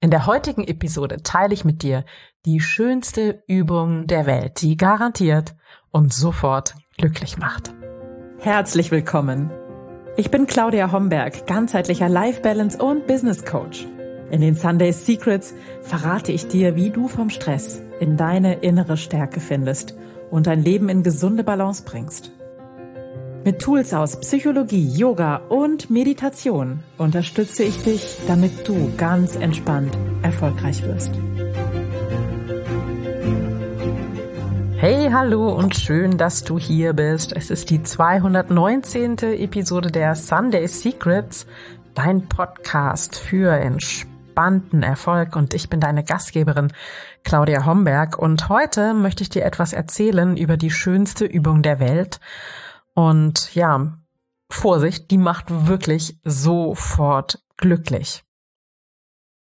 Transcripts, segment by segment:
In der heutigen Episode teile ich mit dir die schönste Übung der Welt, die garantiert und sofort glücklich macht. Herzlich willkommen. Ich bin Claudia Homberg, ganzheitlicher Life Balance und Business Coach. In den Sunday Secrets verrate ich dir, wie du vom Stress in deine innere Stärke findest und dein Leben in gesunde Balance bringst. Mit Tools aus Psychologie, Yoga und Meditation unterstütze ich dich, damit du ganz entspannt erfolgreich wirst. Hey, hallo und schön, dass du hier bist. Es ist die 219. Episode der Sunday Secrets, dein Podcast für entspannten Erfolg und ich bin deine Gastgeberin Claudia Homberg und heute möchte ich dir etwas erzählen über die schönste Übung der Welt und ja, Vorsicht, die macht wirklich sofort glücklich.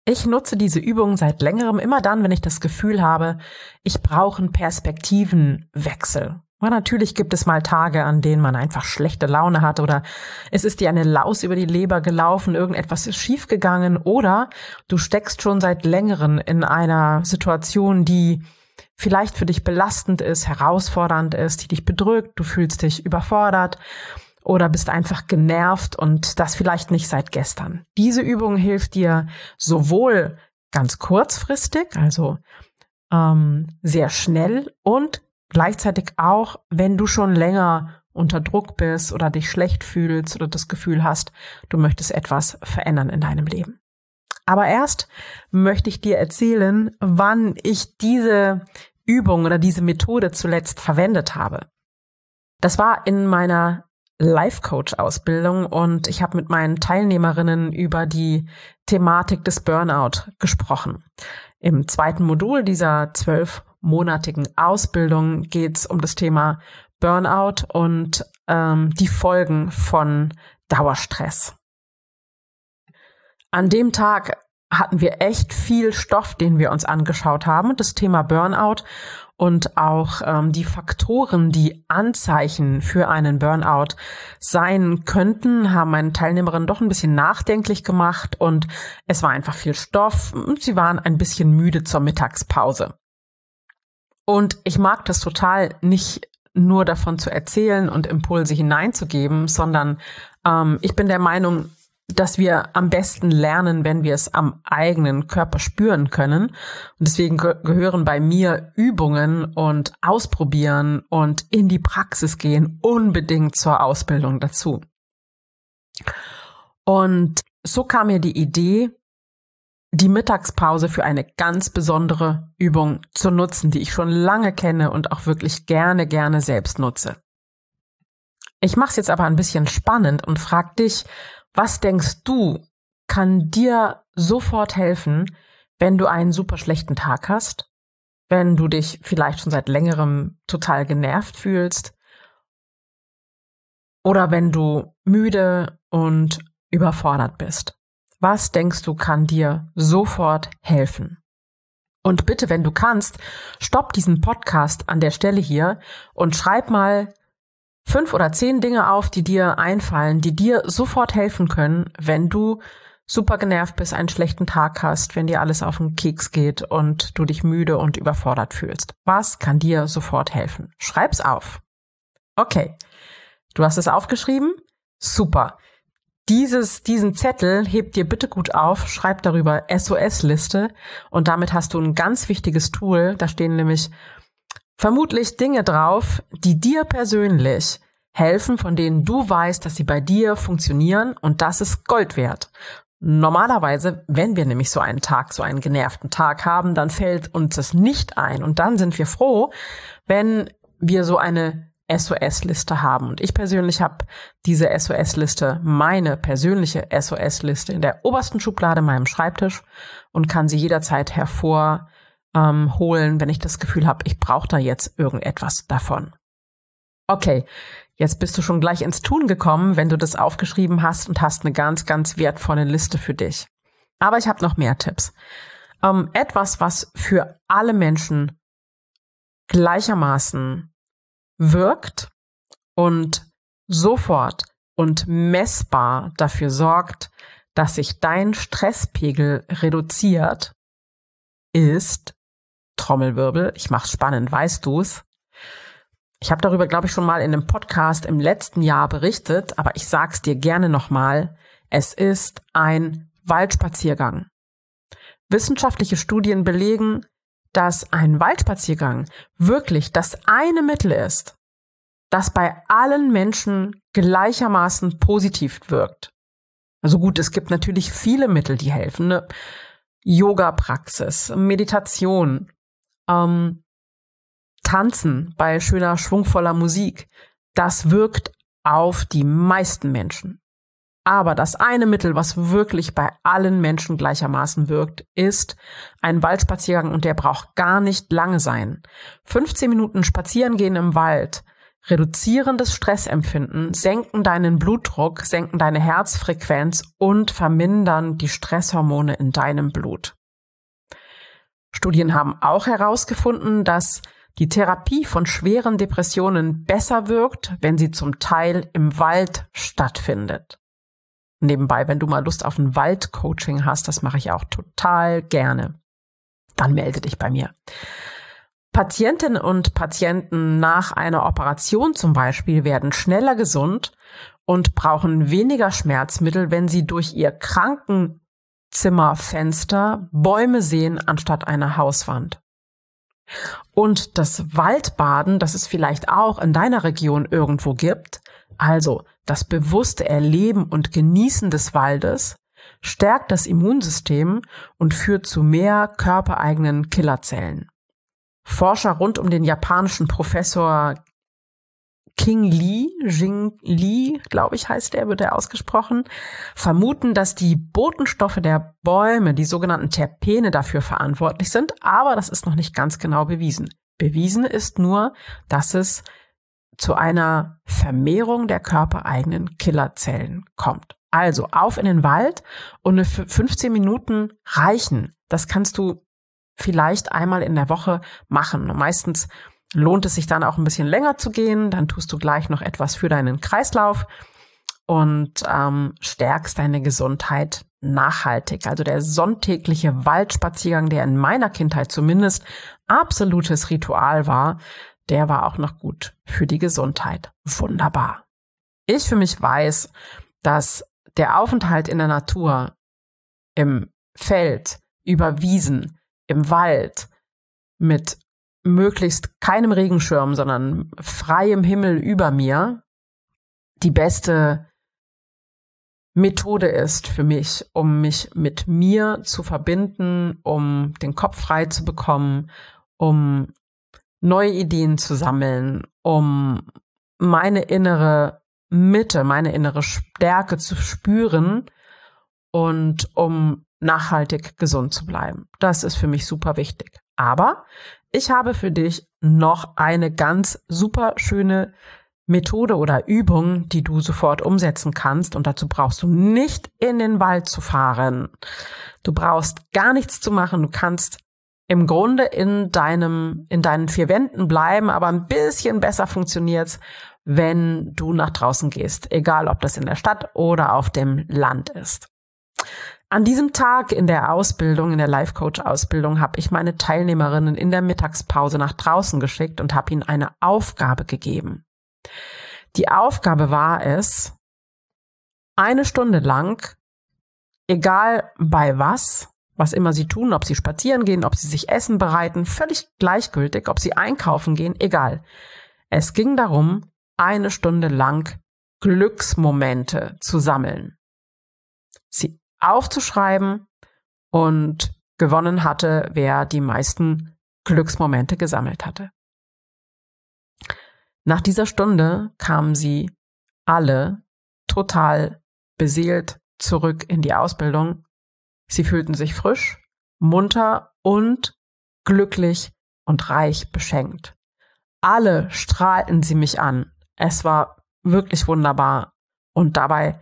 Ich nutze diese Übung seit längerem immer dann, wenn ich das Gefühl habe, ich brauche einen Perspektivenwechsel. Ja, natürlich gibt es mal Tage, an denen man einfach schlechte Laune hat oder es ist dir eine Laus über die Leber gelaufen, irgendetwas ist schiefgegangen oder du steckst schon seit längerem in einer Situation, die vielleicht für dich belastend ist, herausfordernd ist, die dich bedrückt, du fühlst dich überfordert oder bist einfach genervt und das vielleicht nicht seit gestern. Diese Übung hilft dir sowohl ganz kurzfristig, also ähm, sehr schnell und gleichzeitig auch, wenn du schon länger unter Druck bist oder dich schlecht fühlst oder das Gefühl hast, du möchtest etwas verändern in deinem Leben. Aber erst möchte ich dir erzählen, wann ich diese Übung oder diese Methode zuletzt verwendet habe. Das war in meiner Life Coach Ausbildung und ich habe mit meinen Teilnehmerinnen über die Thematik des Burnout gesprochen. Im zweiten Modul dieser zwölfmonatigen Ausbildung geht es um das Thema Burnout und ähm, die Folgen von Dauerstress. An dem Tag hatten wir echt viel Stoff, den wir uns angeschaut haben. Das Thema Burnout und auch ähm, die Faktoren, die Anzeichen für einen Burnout sein könnten, haben meine Teilnehmerinnen doch ein bisschen nachdenklich gemacht und es war einfach viel Stoff und sie waren ein bisschen müde zur Mittagspause. Und ich mag das total nicht nur davon zu erzählen und Impulse hineinzugeben, sondern ähm, ich bin der Meinung, dass wir am besten lernen, wenn wir es am eigenen Körper spüren können. Und deswegen ge gehören bei mir Übungen und Ausprobieren und in die Praxis gehen unbedingt zur Ausbildung dazu. Und so kam mir die Idee, die Mittagspause für eine ganz besondere Übung zu nutzen, die ich schon lange kenne und auch wirklich gerne, gerne selbst nutze. Ich mache es jetzt aber ein bisschen spannend und frage dich, was denkst du, kann dir sofort helfen, wenn du einen super schlechten Tag hast? Wenn du dich vielleicht schon seit längerem total genervt fühlst? Oder wenn du müde und überfordert bist? Was denkst du, kann dir sofort helfen? Und bitte, wenn du kannst, stopp diesen Podcast an der Stelle hier und schreib mal fünf oder zehn Dinge auf, die dir einfallen, die dir sofort helfen können, wenn du super genervt bist, einen schlechten Tag hast, wenn dir alles auf den Keks geht und du dich müde und überfordert fühlst. Was kann dir sofort helfen? Schreib's auf. Okay. Du hast es aufgeschrieben? Super. Dieses, diesen Zettel hebt dir bitte gut auf, schreib darüber SOS-Liste und damit hast du ein ganz wichtiges Tool. Da stehen nämlich vermutlich Dinge drauf, die dir persönlich helfen, von denen du weißt, dass sie bei dir funktionieren und das ist Gold wert. Normalerweise, wenn wir nämlich so einen Tag, so einen genervten Tag haben, dann fällt uns das nicht ein und dann sind wir froh, wenn wir so eine SOS-Liste haben. Und ich persönlich habe diese SOS-Liste, meine persönliche SOS-Liste in der obersten Schublade meinem Schreibtisch und kann sie jederzeit hervor ähm, holen, wenn ich das Gefühl habe, ich brauche da jetzt irgendetwas davon. Okay, jetzt bist du schon gleich ins Tun gekommen, wenn du das aufgeschrieben hast und hast eine ganz, ganz wertvolle Liste für dich. Aber ich habe noch mehr Tipps. Ähm, etwas, was für alle Menschen gleichermaßen wirkt und sofort und messbar dafür sorgt, dass sich dein Stresspegel reduziert, ist Trommelwirbel. Ich mach's spannend, weißt du's? Ich habe darüber, glaube ich, schon mal in einem Podcast im letzten Jahr berichtet, aber ich sag's dir gerne nochmal. Es ist ein Waldspaziergang. Wissenschaftliche Studien belegen, dass ein Waldspaziergang wirklich das eine Mittel ist, das bei allen Menschen gleichermaßen positiv wirkt. Also gut, es gibt natürlich viele Mittel, die helfen. Ne? Yoga-Praxis, Meditation, ähm, Tanzen bei schöner, schwungvoller Musik. Das wirkt auf die meisten Menschen. Aber das eine Mittel, was wirklich bei allen Menschen gleichermaßen wirkt, ist ein Waldspaziergang und der braucht gar nicht lange sein. 15 Minuten spazieren gehen im Wald reduzieren das Stressempfinden, senken deinen Blutdruck, senken deine Herzfrequenz und vermindern die Stresshormone in deinem Blut. Studien haben auch herausgefunden, dass die Therapie von schweren Depressionen besser wirkt, wenn sie zum Teil im Wald stattfindet. Nebenbei, wenn du mal Lust auf ein Waldcoaching hast, das mache ich auch total gerne, dann melde dich bei mir. Patientinnen und Patienten nach einer Operation zum Beispiel werden schneller gesund und brauchen weniger Schmerzmittel, wenn sie durch ihr Krankenzimmerfenster Bäume sehen anstatt einer Hauswand. Und das Waldbaden, das es vielleicht auch in deiner Region irgendwo gibt, also das bewusste Erleben und Genießen des Waldes, stärkt das Immunsystem und führt zu mehr körpereigenen Killerzellen. Forscher rund um den japanischen Professor King Lee, Jing Lee, glaube ich, heißt der, wird er ausgesprochen, vermuten, dass die Botenstoffe der Bäume, die sogenannten Terpene, dafür verantwortlich sind, aber das ist noch nicht ganz genau bewiesen. Bewiesen ist nur, dass es zu einer Vermehrung der körpereigenen Killerzellen kommt. Also auf in den Wald und 15 Minuten reichen. Das kannst du vielleicht einmal in der Woche machen. meistens lohnt es sich dann auch ein bisschen länger zu gehen. Dann tust du gleich noch etwas für deinen Kreislauf und ähm, stärkst deine Gesundheit nachhaltig. Also der sonntägliche Waldspaziergang, der in meiner Kindheit zumindest absolutes Ritual war, der war auch noch gut für die Gesundheit. Wunderbar. Ich für mich weiß, dass der Aufenthalt in der Natur, im Feld, über Wiesen, im Wald mit möglichst keinem Regenschirm, sondern freiem Himmel über mir die beste Methode ist für mich, um mich mit mir zu verbinden, um den Kopf frei zu bekommen, um neue Ideen zu sammeln, um meine innere Mitte, meine innere Stärke zu spüren und um nachhaltig gesund zu bleiben. Das ist für mich super wichtig. Aber ich habe für dich noch eine ganz super schöne Methode oder Übung, die du sofort umsetzen kannst. Und dazu brauchst du nicht in den Wald zu fahren. Du brauchst gar nichts zu machen. Du kannst im Grunde in deinem, in deinen vier Wänden bleiben, aber ein bisschen besser funktioniert's, wenn du nach draußen gehst. Egal, ob das in der Stadt oder auf dem Land ist. An diesem Tag in der Ausbildung, in der Life-Coach-Ausbildung, habe ich meine Teilnehmerinnen in der Mittagspause nach draußen geschickt und habe ihnen eine Aufgabe gegeben. Die Aufgabe war es, eine Stunde lang, egal bei was, was immer sie tun, ob sie spazieren gehen, ob sie sich Essen bereiten, völlig gleichgültig, ob sie einkaufen gehen, egal. Es ging darum, eine Stunde lang Glücksmomente zu sammeln. Sie aufzuschreiben und gewonnen hatte, wer die meisten Glücksmomente gesammelt hatte. Nach dieser Stunde kamen sie alle total beseelt zurück in die Ausbildung. Sie fühlten sich frisch, munter und glücklich und reich beschenkt. Alle strahlten sie mich an. Es war wirklich wunderbar. Und dabei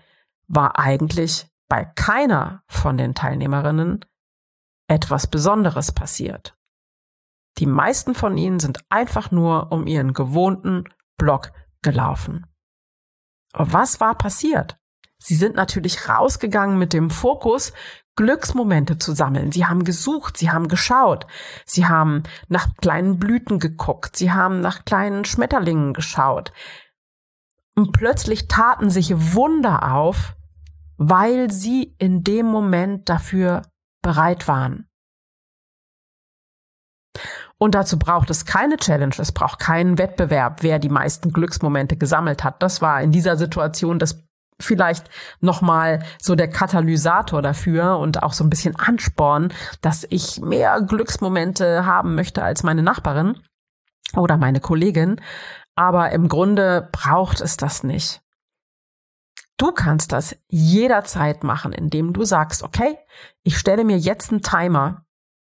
war eigentlich bei keiner von den Teilnehmerinnen etwas Besonderes passiert. Die meisten von ihnen sind einfach nur um ihren gewohnten Block gelaufen. Was war passiert? Sie sind natürlich rausgegangen mit dem Fokus, Glücksmomente zu sammeln. Sie haben gesucht, sie haben geschaut, sie haben nach kleinen Blüten geguckt, sie haben nach kleinen Schmetterlingen geschaut. Und plötzlich taten sich Wunder auf, weil sie in dem Moment dafür bereit waren. Und dazu braucht es keine Challenge, es braucht keinen Wettbewerb, wer die meisten Glücksmomente gesammelt hat. Das war in dieser Situation das vielleicht nochmal so der Katalysator dafür und auch so ein bisschen Ansporn, dass ich mehr Glücksmomente haben möchte als meine Nachbarin oder meine Kollegin. Aber im Grunde braucht es das nicht. Du kannst das jederzeit machen, indem du sagst, okay, ich stelle mir jetzt einen Timer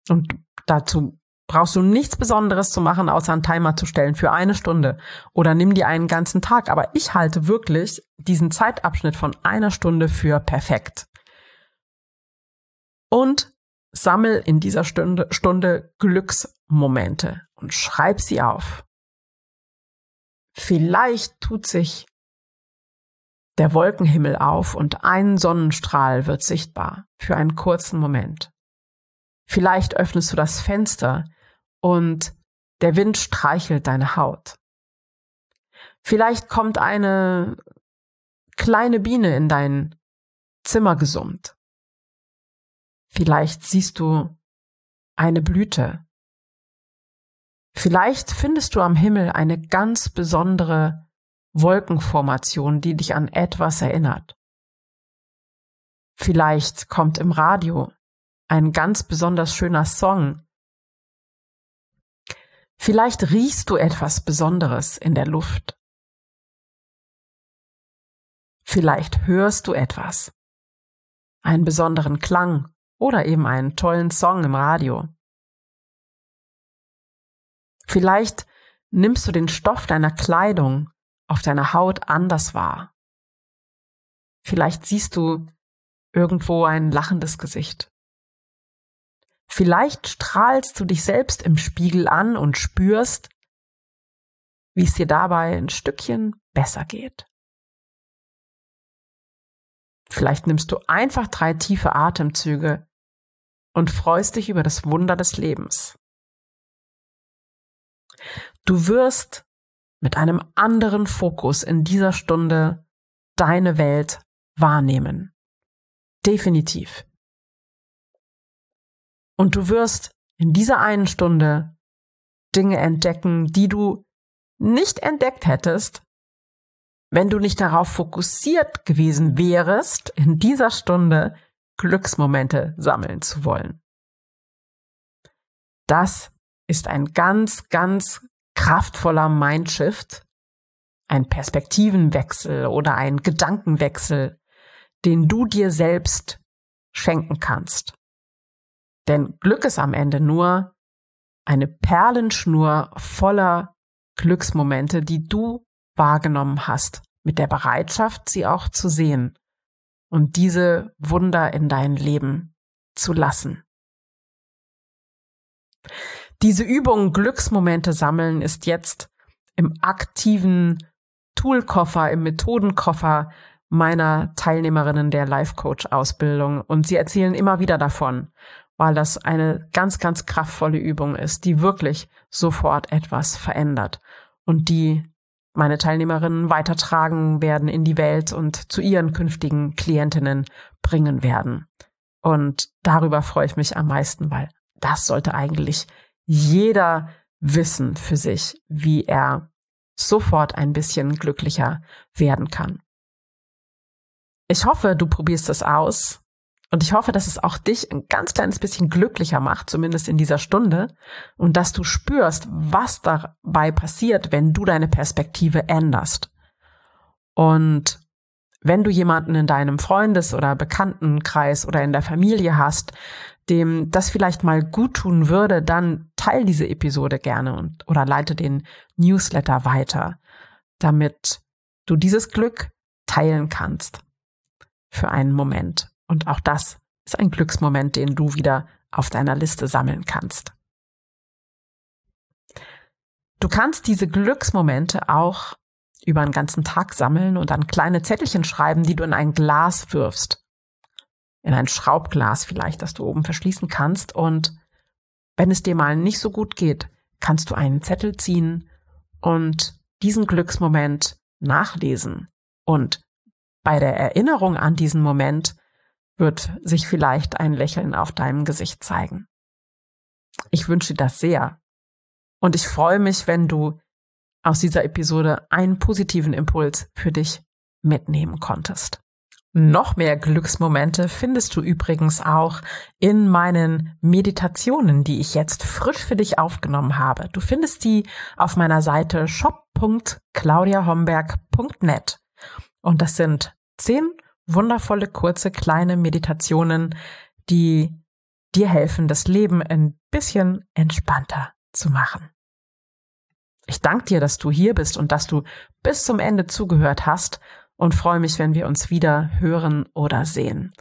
und dazu brauchst du nichts Besonderes zu machen, außer einen Timer zu stellen für eine Stunde oder nimm dir einen ganzen Tag. Aber ich halte wirklich diesen Zeitabschnitt von einer Stunde für perfekt. Und sammel in dieser Stunde, Stunde Glücksmomente und schreib sie auf. Vielleicht tut sich der Wolkenhimmel auf und ein Sonnenstrahl wird sichtbar für einen kurzen Moment. Vielleicht öffnest du das Fenster und der Wind streichelt deine Haut. Vielleicht kommt eine kleine Biene in dein Zimmer gesummt. Vielleicht siehst du eine Blüte. Vielleicht findest du am Himmel eine ganz besondere Wolkenformation, die dich an etwas erinnert. Vielleicht kommt im Radio ein ganz besonders schöner Song, Vielleicht riechst du etwas Besonderes in der Luft. Vielleicht hörst du etwas. Einen besonderen Klang oder eben einen tollen Song im Radio. Vielleicht nimmst du den Stoff deiner Kleidung auf deiner Haut anders wahr. Vielleicht siehst du irgendwo ein lachendes Gesicht. Vielleicht strahlst du dich selbst im Spiegel an und spürst, wie es dir dabei ein Stückchen besser geht. Vielleicht nimmst du einfach drei tiefe Atemzüge und freust dich über das Wunder des Lebens. Du wirst mit einem anderen Fokus in dieser Stunde deine Welt wahrnehmen. Definitiv. Und du wirst in dieser einen Stunde Dinge entdecken, die du nicht entdeckt hättest, wenn du nicht darauf fokussiert gewesen wärest, in dieser Stunde Glücksmomente sammeln zu wollen. Das ist ein ganz, ganz kraftvoller Mindshift, ein Perspektivenwechsel oder ein Gedankenwechsel, den du dir selbst schenken kannst. Denn Glück ist am Ende nur eine Perlenschnur voller Glücksmomente, die du wahrgenommen hast, mit der Bereitschaft, sie auch zu sehen und diese Wunder in dein Leben zu lassen. Diese Übung Glücksmomente sammeln ist jetzt im aktiven Toolkoffer, im Methodenkoffer meiner Teilnehmerinnen der Life Coach Ausbildung und sie erzählen immer wieder davon weil das eine ganz, ganz kraftvolle Übung ist, die wirklich sofort etwas verändert und die meine Teilnehmerinnen weitertragen werden in die Welt und zu ihren künftigen Klientinnen bringen werden. Und darüber freue ich mich am meisten, weil das sollte eigentlich jeder wissen für sich, wie er sofort ein bisschen glücklicher werden kann. Ich hoffe, du probierst es aus und ich hoffe, dass es auch dich ein ganz kleines bisschen glücklicher macht, zumindest in dieser Stunde, und dass du spürst, was dabei passiert, wenn du deine Perspektive änderst. Und wenn du jemanden in deinem Freundes- oder Bekanntenkreis oder in der Familie hast, dem das vielleicht mal gut tun würde, dann teil diese Episode gerne und oder leite den Newsletter weiter, damit du dieses Glück teilen kannst für einen Moment. Und auch das ist ein Glücksmoment, den du wieder auf deiner Liste sammeln kannst. Du kannst diese Glücksmomente auch über einen ganzen Tag sammeln und dann kleine Zettelchen schreiben, die du in ein Glas wirfst. In ein Schraubglas vielleicht, das du oben verschließen kannst. Und wenn es dir mal nicht so gut geht, kannst du einen Zettel ziehen und diesen Glücksmoment nachlesen. Und bei der Erinnerung an diesen Moment wird sich vielleicht ein Lächeln auf deinem Gesicht zeigen. Ich wünsche dir das sehr. Und ich freue mich, wenn du aus dieser Episode einen positiven Impuls für dich mitnehmen konntest. Noch mehr Glücksmomente findest du übrigens auch in meinen Meditationen, die ich jetzt frisch für dich aufgenommen habe. Du findest die auf meiner Seite shop.claudiahomberg.net. Und das sind zehn wundervolle, kurze, kleine Meditationen, die dir helfen, das Leben ein bisschen entspannter zu machen. Ich danke dir, dass du hier bist und dass du bis zum Ende zugehört hast und freue mich, wenn wir uns wieder hören oder sehen.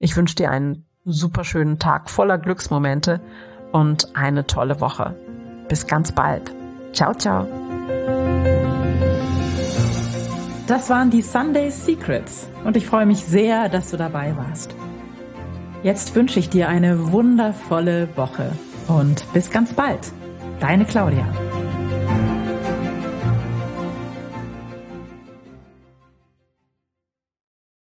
Ich wünsche dir einen super schönen Tag voller Glücksmomente und eine tolle Woche. Bis ganz bald. Ciao, ciao. Das waren die Sunday Secrets und ich freue mich sehr, dass du dabei warst. Jetzt wünsche ich dir eine wundervolle Woche und bis ganz bald. Deine Claudia.